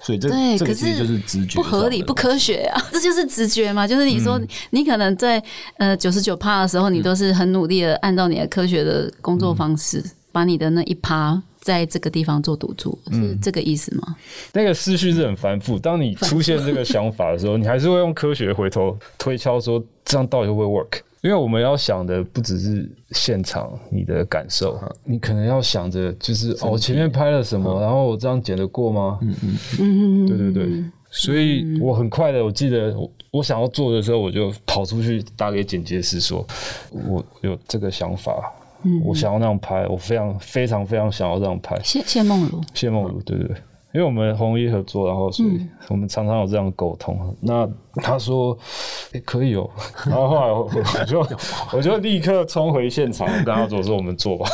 所以这对，可这个其实就是直觉不合理、不科学啊！这就是直觉嘛。就是你说，嗯你可能在呃九十九趴的时候，你都是很努力的按照你的科学的工作方式，把你的那一趴在这个地方做赌注，嗯是这个意思吗？那个思绪是很繁复。当你出现这个想法的时候，你还是会用科学回头推敲说这样到底会不会 work？因为我们要想的不只是现场你的感受，你可能要想着就是哦，我前面拍了什么，然后我这样剪得过吗？嗯嗯嗯，对对对。所以我很快的，我记得我我想要做的时候，我就跑出去打给剪接师说，我有这个想法，我想要那样拍，我非常非常非常想要这样拍。谢谢梦如，谢梦如，对对对，因为我们红衣合作，然后所以我们常常有这样的沟通。那他说、诶可以哦，然后后来我我就 我就立刻冲回现场，我跟他说说我们做吧。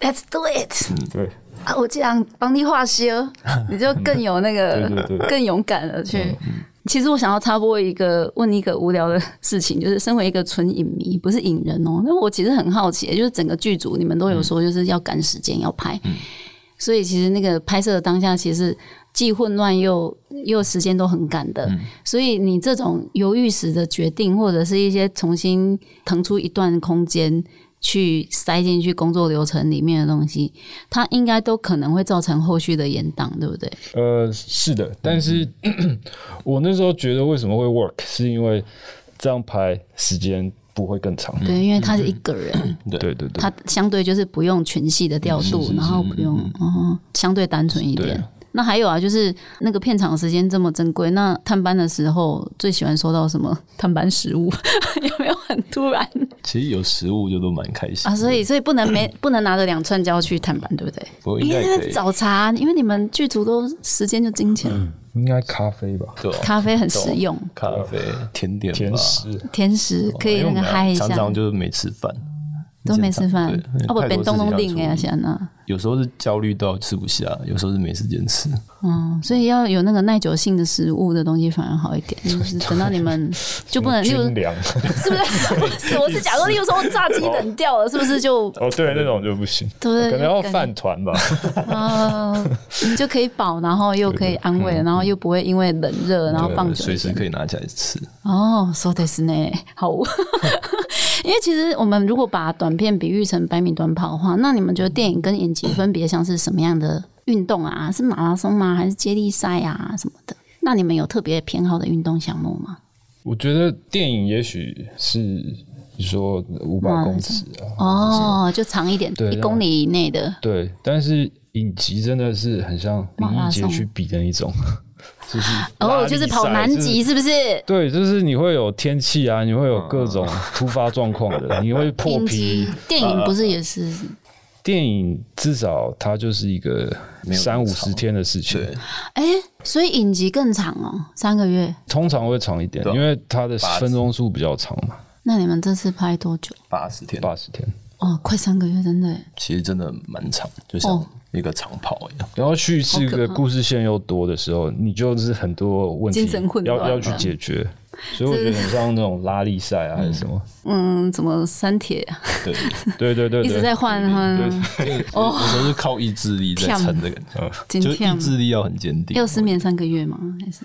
Let's do it！对，啊，我这样帮你画修，你就更有那个更勇敢了去。其实我想要插播一个问一个无聊的事情，就是身为一个纯影迷，不是影人哦，那我其实很好奇，就是整个剧组你们都有说就是要赶时间要拍，所以其实那个拍摄的当下其实既混乱又又时间都很赶的，所以你这种犹豫时的决定，或者是一些重新腾出一段空间。去塞进去工作流程里面的东西，它应该都可能会造成后续的延宕，对不对？呃，是的，但是 我那时候觉得为什么会 work，是因为这样拍时间不会更长。对，因为他是一个人，对。对对，他相对就是不用群戏的调度，然后不用，嗯，相对单纯一点。对。那还有啊，就是那个片场时间这么珍贵，那探班的时候最喜欢收到什么探班食物？有没有很突然其实有食物就都蛮开心啊？所以，所以不能没 不能拿着两串胶去探班，对不对？不过应因该早茶，因为你们剧组都时间就金钱，应该咖啡吧，对吧？咖啡很实用，咖啡、甜点吧、甜食。甜食可以那个嗨一下常。常就是没吃饭，都没吃饭对，啊不，太多便东东事情要令哎呀，处理想啊，有时候是焦虑到吃不下，有时候是没时间吃。嗯，所以要有那个耐久性的食物的东西反而好一点，就是等到你们就不能，例如军粮是不是？是我是假如例如说炸鸡冷掉了，是不是就哦，对，那种就不行，对可能要饭团吧。啊，你就可以饱，然后又可以安慰，然后又不会因为冷热然后放久随。时可以拿起来吃。哦，说的是呢，好。因为其实我们如果把短片比喻成百米短跑的话，那你们觉得电影跟影集分别像是什么样的运动啊？是马拉松吗？还是接力赛啊什么的？那你们有特别偏好的运动项目吗？我觉得电影也许是你说五百公尺啊，哦，就长一点，对一公里以内的。对，但是影集真的是很像林马拉杰去比的那种，就是哦，拉就是跑南极，是不是？对，就是你会有天气啊，你会有各种突发状况的，你会破皮集。电影不是也是？电影至少它就是一个三五十天的事情，对，哎、所以影集更长哦，三个月。通常会长一点，因为它的分钟数比较长嘛，那你们这次拍多久？八十天，八十天。哦，快三个月，真的耶。其实真的蛮长，就哦。像一个长跑一样。然后叙事的故事线又多的时候，你就是很多问题要要去解决，所以我觉得很像那种拉力赛啊，还是什么？嗯，怎么删帖啊？对，对对对，一直在换换，哦，有时候是靠意志力在撑这个，就今天意志力要很坚定。要失眠三个月吗？还是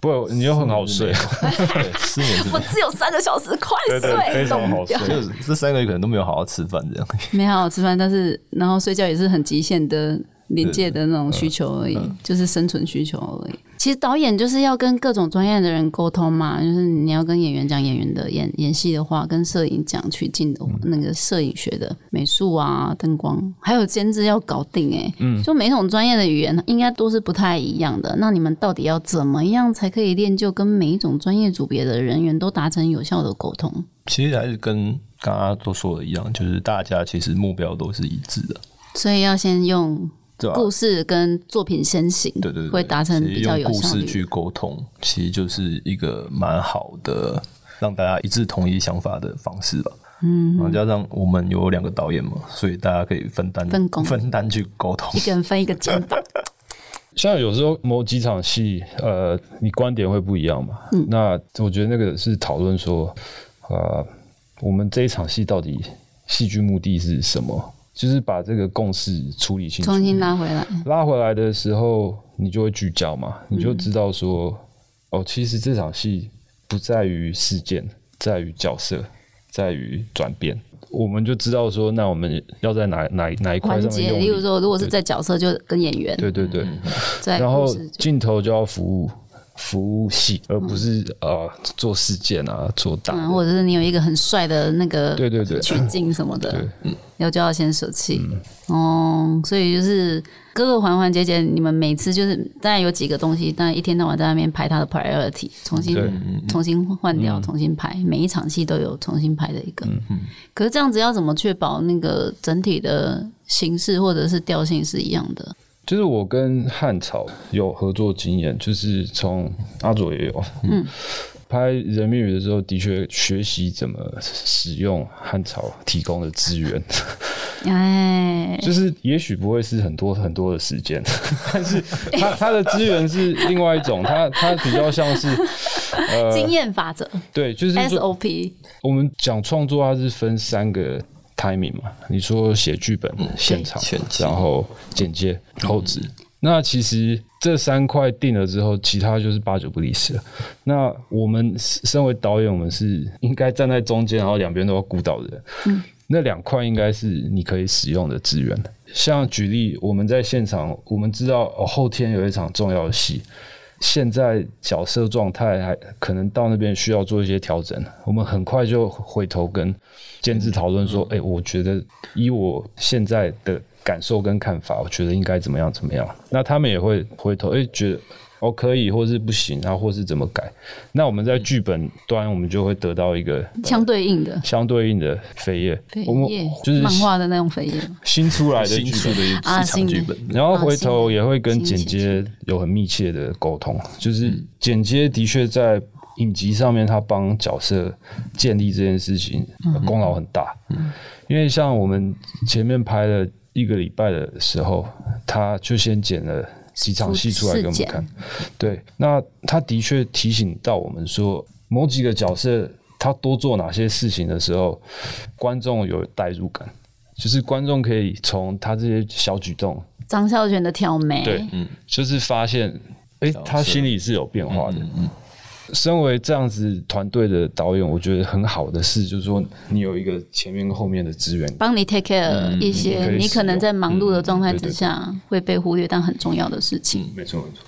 不，你又很好睡，对，失眠是我只有三个小时，快对对，非睡，常好睡。就是这三个月可能都没有好好吃饭，这样。没好好吃饭，但是然后睡觉也是很极限的临界的那种需求而已，就是生存需求而已。其实导演就是要跟各种专业的人沟通嘛，就是你要跟演员讲演员的演演戏的话，跟摄影讲取景的那个摄影学的美术啊、灯光，还有监制要搞定哎、嗯，就每种专业的语言应该都是不太一样的。那你们到底要怎么样才可以练就跟每一种专业组别的人员都达成有效的沟通？其实还是跟刚刚都说的一样，就是大家其实目标都是一致的，所以要先用？故事跟作品先行，对对对，会达成比较有效。故事去沟通，其实就是一个蛮好的让大家一致同意想法的方式吧。嗯，然后加上我们有两个导演嘛，所以大家可以分担分工分担去沟通一。个人分一个肩膀，像有时候某几场戏，呃，你观点会不一样嘛？嗯那我觉得那个是讨论说，呃，我们这一场戏到底戏剧目的是什么？就是把这个共识处理清楚，重新拉回来。拉回来的时候，你就会聚焦嘛，嗯你就知道说，哦，其实这场戏不在于事件，在于角色，在于转变。我们就知道说，那我们要在哪哪哪一块上面用力。例如说，如果是在角色，就跟演员对对对，在然后镜头就要服务服务戏，而不是呃做事件啊，做大。嗯，或者是你有一个很帅的那个对对对取景什么的要就要先舍弃。哦，所以就是各个环环节节，你们每次就是当然有几个东西，当然一天到晚在那边排他的 priority，重新对重新换掉，重新排，每一场戏都有重新排的一个。可是这样子要怎么确保那个整体的形式或者是调性是一样的？就是我跟汉朝有合作经验，就是从阿佐也有，嗯，拍《人民语》的时候，的确学习怎么使用汉朝提供的资源，哎，就是也许不会是很多很多的时间，但是它它的资源是另外一种，它它比较像是呃，经验法则对，就是说 SOP，我们讲创作，它是分三个 timing 嘛。你说写剧本、现场然后剪接、后置。那其实这三块定了之后，其他就是八九不离十了。那我们身为导演，我们是应该站在中间，然后两边都要顾到的人。那两块应该是你可以使用的资源。像举例，我们在现场，我们知道哦，后天有一场重要的戏，现在角色状态还可能到那边需要做一些调整，我们很快就回头跟监制讨论说，哎、我觉得以我现在的感受跟看法，我觉得应该怎么样怎么样。那他们也会回头，哎、觉得哦可以，或是不行，然后或是怎么改。那我们在剧本端，我们就会得到一个相对应的相对应的扉页，我们，就是漫画的那种扉页。新出来的剧本新出的一场剧本，然后回头也会跟剪接有很密切的沟通，就是剪接的确在影集上面，他帮角色建立这件事情呃功劳很大。因为像我们前面拍了一个礼拜的时候，他就先剪了几场戏出来给我们看。对，那他的确提醒到我们说，某几个角色他多做哪些事情的时候，观众有代入感，就是观众可以从他这些小举动，张孝全的挑眉，对，嗯，就是发现，哎，他心里是有变化的。身为这样子团队的导演，我觉得很好的事就是说，你有一个前面跟后面的资源，帮你 take care 一些你可能在忙碌的状态之下会被忽略但很重要的事情。没错没错。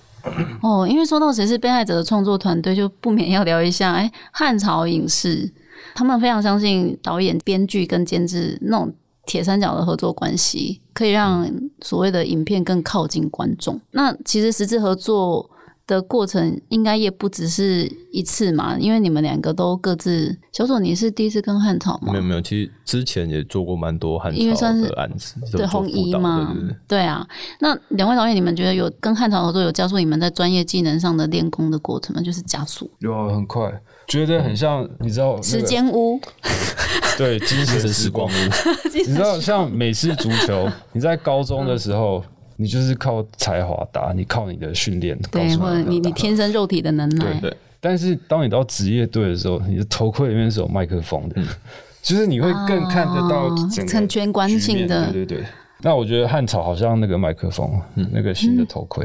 哦，因为说到谁是被害者的创作团队，就不免要聊一下。哎，汉朝影视他们非常相信导演、编剧跟监制那种铁三角的合作关系，可以让所谓的影片更靠近观众。那其实实质合作。的过程应该也不只是一次嘛，因为你们两个都各自。小左，你是第一次跟汉朝吗？没有没有，其实之前也做过蛮多汉朝的案子，对红衣嘛，对啊。那两位导演，你们觉得有跟汉朝合作有加速你们在专业技能上的练功的过程吗？就是加速，有很快，觉得很像你知道时间屋，对，精神时光屋。你知道像美式足球，你在高中的时候。你就是靠才华打，你靠你的训练，对，或者你你天生肉体的能耐。对对，但是当你到职业队的时候，你的头盔里面是有麦克风的，就是你会更看得到整全观性的。对对对。那我觉得汉朝好像那个麦克风，那个新的头盔。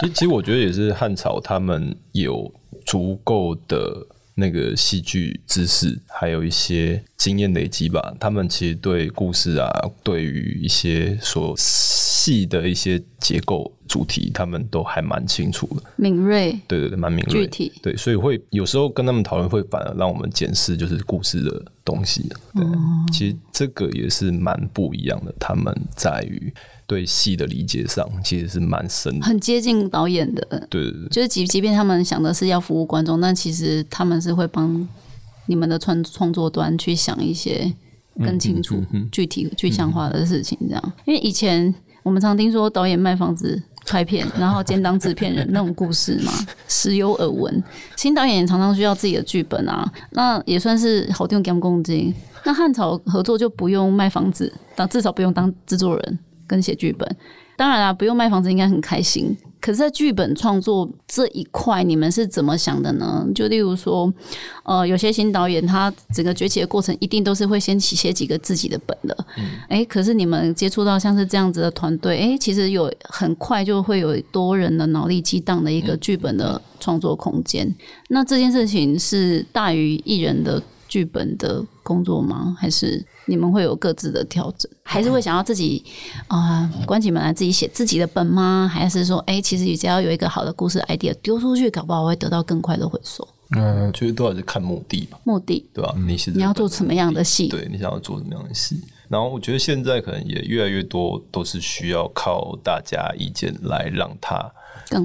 其实其实我觉得也是汉朝他们有足够的那个戏剧知识，还有一些经验累积吧。他们其实对故事啊，对于一些所。戏的一些结构主题，他们都还蛮清楚的，敏锐，对对对，蛮敏锐，具体，对，所以会有时候跟他们讨论，会反而让我们检视就是故事的东西。对，其实这个也是蛮不一样的，他们在于对戏的理解上，其实是蛮深，很接近导演的。对对对，就是即即便他们想的是要服务观众，但其实他们是会帮你们的创创作端去想一些更清楚、具体、具象化的事情，这样，因为以前。我们常听说导演卖房子拍片，然后兼当制片人那种故事嘛，时有耳闻。新导演也常常需要自己的剧本啊，那也算是好听讲公斤。那汉朝合作就不用卖房子，当至少不用当制作人跟写剧本。当然啦，不用卖房子应该很开心。可是，在剧本创作这一块，你们是怎么想的呢？就例如说，呃，有些新导演他整个崛起的过程，一定都是会先写几个自己的本的。哎，可是你们接触到像是这样子的团队，哎，其实有很快就会有多人的脑力激荡的一个剧本的创作空间。那这件事情是大于艺人的剧本的工作吗？还是？你们会有各自的调整，还是会想要自己啊关起门来自己写自己的本吗？还是说，哎，其实只要有一个好的故事 idea 丢出去，搞不好会得到更快的回收？嗯，其实都还是看目的吧。目的对吧？你你要做什么样的戏？对你想要做什么样的戏？然后我觉得现在可能也越来越多都是需要靠大家意见来让它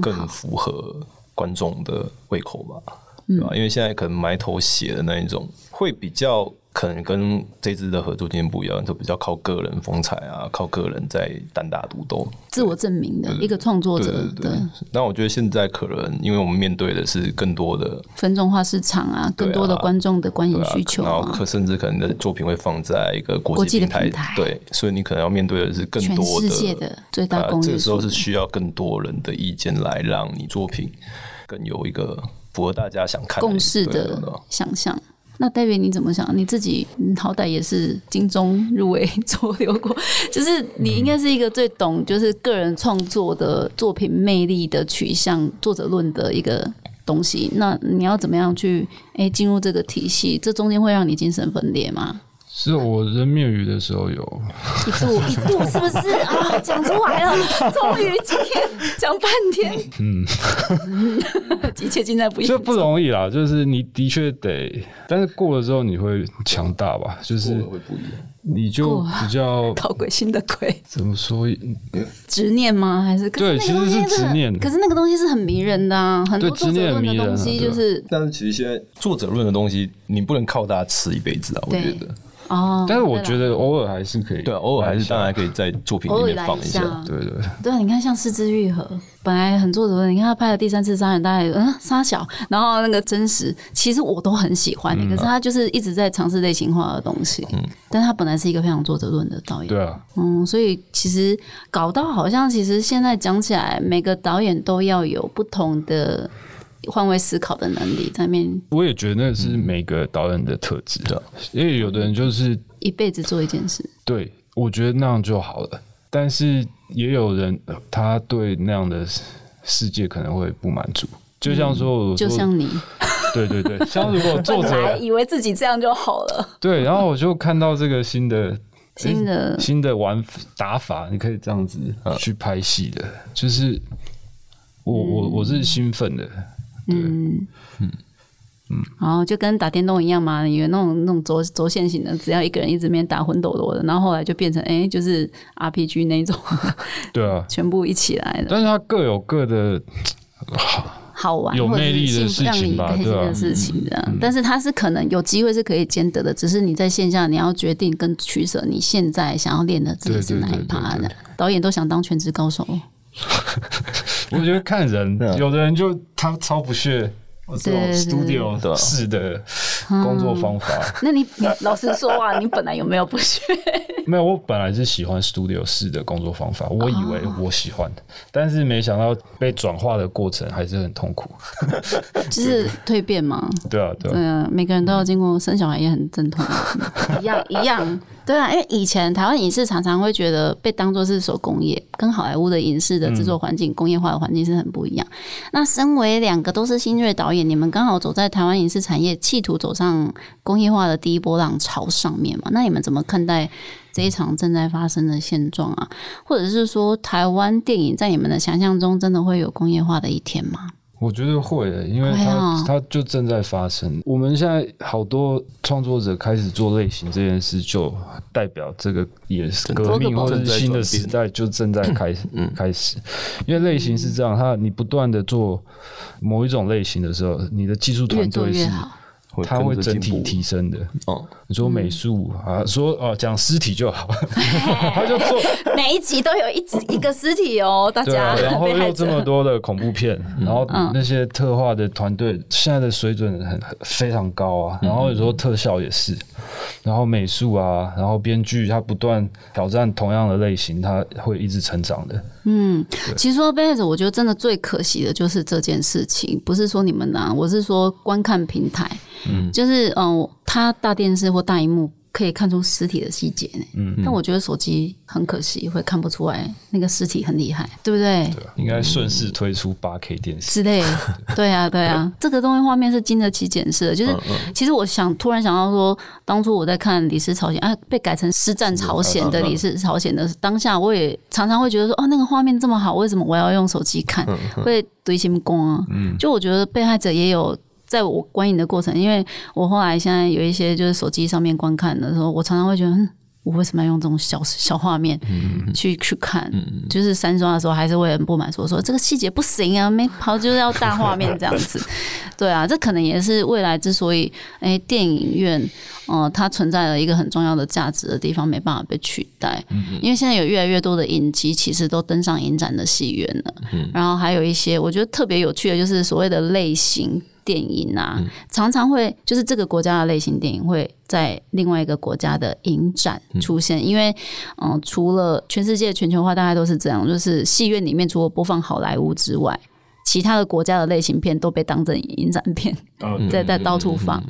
更符合观众的胃口吧，对吧？因为现在可能埋头写的那一种会比较。可能跟这支的合作经验不一样，就比较靠个人风采啊，靠个人在单打独斗、自我证明的一个创作者。对，那我觉得现在可能，因为我们面对的是更多的分众化市场啊，更多的观众的观影需求，然后可甚至可能的作品会放在一个国际的平台，对，所以你可能要面对的是更多的世界的最大公这个时候是需要更多人的意见来让你作品更有一个符合大家想看共识的想象。那代表你怎么想？你自己好歹也是金钟入围 左流过，就是你应该是一个最懂就是个人创作的作品魅力的取向作者论的一个东西。那你要怎么样去诶进入这个体系？这中间会让你精神分裂吗？是我扔面鱼的时候有一度一度是不是啊？讲出来了，终于今天讲半天，嗯，一切尽在不意。这不容易啦，就是你的确得，但是过了之后你会强大吧？就是会不一样，你就比较搞鬼心的鬼。怎么说？执念吗？还是对，其实是执念。可是那个东西是很迷人的啊，很多作者论的东西就是。但是其实现在作者论的东西，你不能靠它吃一辈子啊，我觉得。哦，但是我觉得偶尔还是可以，对啊，偶尔还是当然可以在作品里面放一下。下，对对，对。啊，你看像《四肢愈合》，本来很作者论，你看他拍了第三次杀人，大概嗯杀小，然后那个真实，其实我都很喜欢的、可是他就是一直在尝试类型化的东西，嗯，但他本来是一个非常作者论的导演，对啊，嗯，所以其实搞到好像，其实现在讲起来，每个导演都要有不同的换位思考的能力，在面我也觉得那是每个导演的特质，对，因为有的人就是一辈子做一件事。对，我觉得那样就好了，但是也有人呃他对那样的世界可能会不满足，就像说，就像你，对对对，像如果作者 以为自己这样就好了，对，然后我就看到这个新的。新的新的玩打法，你可以这样子去拍戏的，就是我我我是兴奋的，嗯。嗯，然后就跟打电动一样嘛，以为那种那种轴轴线型的，只要一个人一直面打魂斗罗的，然后后来就变成哎、就是 RPG 那种，对啊，全部一起来的，但是它各有各的，好玩有魅力的事情吧对啊。事情这样。但是它是可能有机会是可以兼得的，只是你在线下你要决定跟取舍，你现在想要练的自己是哪一趴的。导演都想当全职高手，我觉得看人，有的人就他超不屑这种 studio 式的工作方法。那你你老实说啊，你本来有没有不学？没有，我本来是喜欢 studio 式的工作方法，我以为我喜欢，但是没想到被转化的过程还是很痛苦。就是蜕变嘛。对啊，对啊，对啊，每个人都要经过生小孩也很阵痛，一样一样。对啊，因为以前台湾影视常常会觉得被当作是手工业，跟好莱坞的影视的制作环境、工业化的环境是很不一样。那身为两个都是新锐导演，你们刚好走在台湾影视产业企图走上工业化的第一波浪潮上面嘛？那你们怎么看待这一场正在发生的现状啊？或者是说，台湾电影在你们的想象中真的会有工业化的一天吗？我觉得会的，因为它它就正在发生。我们现在好多创作者开始做类型这件事，就代表这个也是革命或者是新的时代就正在 开始开始。因为类型是这样，它你不断的做某一种类型的时候，你的技术团队是。它会整体提升的。哦，你说美术啊，说哦讲尸体就好，他就做每一集都有一集一个尸体哦，大家。然后又这么多的恐怖片，然后嗯。那些特化的团队现在的水准很很非常高啊，然后有时候特效也是，然后美术啊，然后编剧他不断挑战同样的类型，他会一直成长的。嗯，其实说被害者，我觉得真的最可惜的就是这件事情，不是说你们啊，我是说观看平台，嗯，就是嗯，它大电视或大荧幕可以看出尸体的细节呢，嗯，但我觉得手机很可惜会看不出来那个尸体很厉害，对不对？应该顺势推出八 K 电视。之类，对啊，对啊，这个东西画面是经得起检视的。就是，其实我想突然想到说，当初我在看《李氏朝鲜》啊，被改成《师战朝鲜》的《李氏朝鲜》的当下，我也常常会觉得说，哦，那个画面这么好，为什么我要用手机看？会堆心光啊。就我觉得被害者也有。在我观影的过程，因为我后来现在有一些就是手机上面观看的时候，我常常会觉得，嗯，我为什么要用这种小小画面去去看？就是三刷的时候，还是会很不满，说说这个细节不行啊，没跑就是要大画面这样子。对啊，这可能也是未来之所以哎、电影院呃它存在了一个很重要的价值的地方，没办法被取代。因为现在有越来越多的影集其实都登上影展的戏院了，然后还有一些我觉得特别有趣的，就是所谓的类型。电影啊，常常会就是这个国家的类型电影会在另外一个国家的影展出现，因为嗯、呃除了全世界全球化大概都是这样，就是戏院里面除了播放好莱坞之外，其他的国家的类型片都被当成影展片，在在到处放。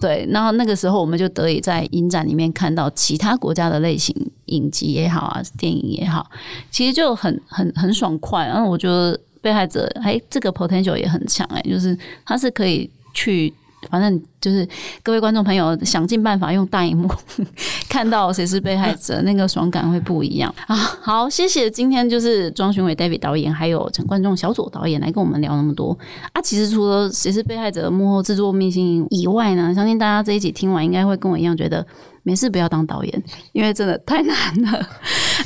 对，然后那个时候我们就得以在影展里面看到其他国家的类型影集也好啊，电影也好，其实就很很很爽快。然后我觉得被害者哎，这个 potential 也很强哎，就是他是可以去。反正就是各位观众朋友，想尽办法用大荧幕 看到谁是被害者，那个爽感会不一样啊！好，谢谢今天就是庄勋伟 David 导演，还有陈冠仲小左导演来跟我们聊那么多啊。其实除了谁是被害者幕后制作秘辛以外呢，相信大家这一集听完应该会跟我一样觉得没事不要当导演，因为真的太难了。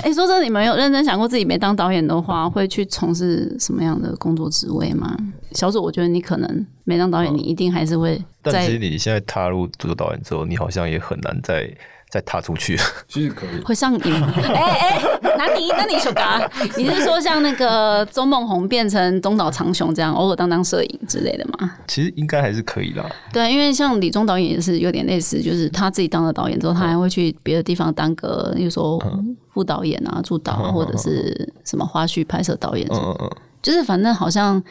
哎，说真的，你们有认真想过自己没当导演的话，会去从事什么样的工作职位吗？小左，我觉得你可能没当导演，你一定还是会。但其实你现在踏入做导演之后，你好像也很难再。再踏出去，其实可以会上瘾。哎 哎，那你那你说嘎，你是说像那个周梦红变成中岛长雄这样，偶尔当当摄影之类的吗？其实应该还是可以的。对，因为像李忠导演也是有点类似，就是他自己当了导演之后，他还会去别的地方当个，比如说副导演啊、助导，或者是什么花絮拍摄导演。嗯嗯嗯，就是反正好像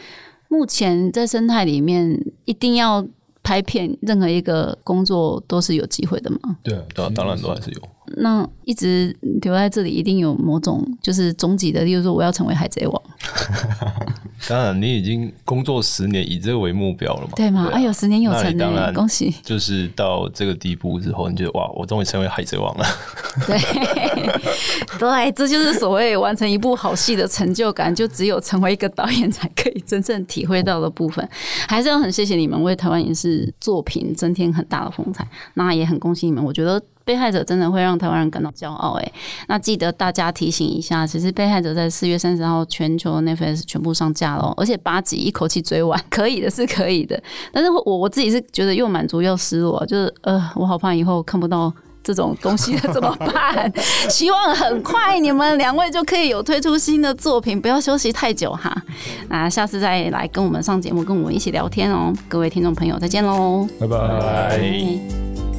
目前在生态里面一定要。拍片任何一个工作都是有机会的嘛？对，啊当然都还是有。那一直留在这里，一定有某种就是终极的，例如说我要成为海贼王。当然，你已经工作十年，以这个为目标了嘛？对吗？哎呦，十年有成呢，恭喜！就是到这个地步之后，你觉得哇，我终于成为海贼王了。对，对，这就是所谓完成一部好戏的成就感，就只有成为一个导演才可以真正体会到的部分。还是要很谢谢你们为台湾影视作品增添很大的风采，那也很恭喜你们。我觉得。被害者真的会让台湾人感到骄傲哎，那记得大家提醒一下，其实被害者在四月三十号全球 Netflix 全部上架了，而且八集一口气追完，可以的是可以的。但是我我自己是觉得又满足又失落，就是呃，我好怕以后看不到这种东西 怎么办？希望很快你们两位就可以有推出新的作品，不要休息太久哈。那下次再来跟我们上节目，跟我们一起聊天哦。各位听众朋友，再见喽，拜拜。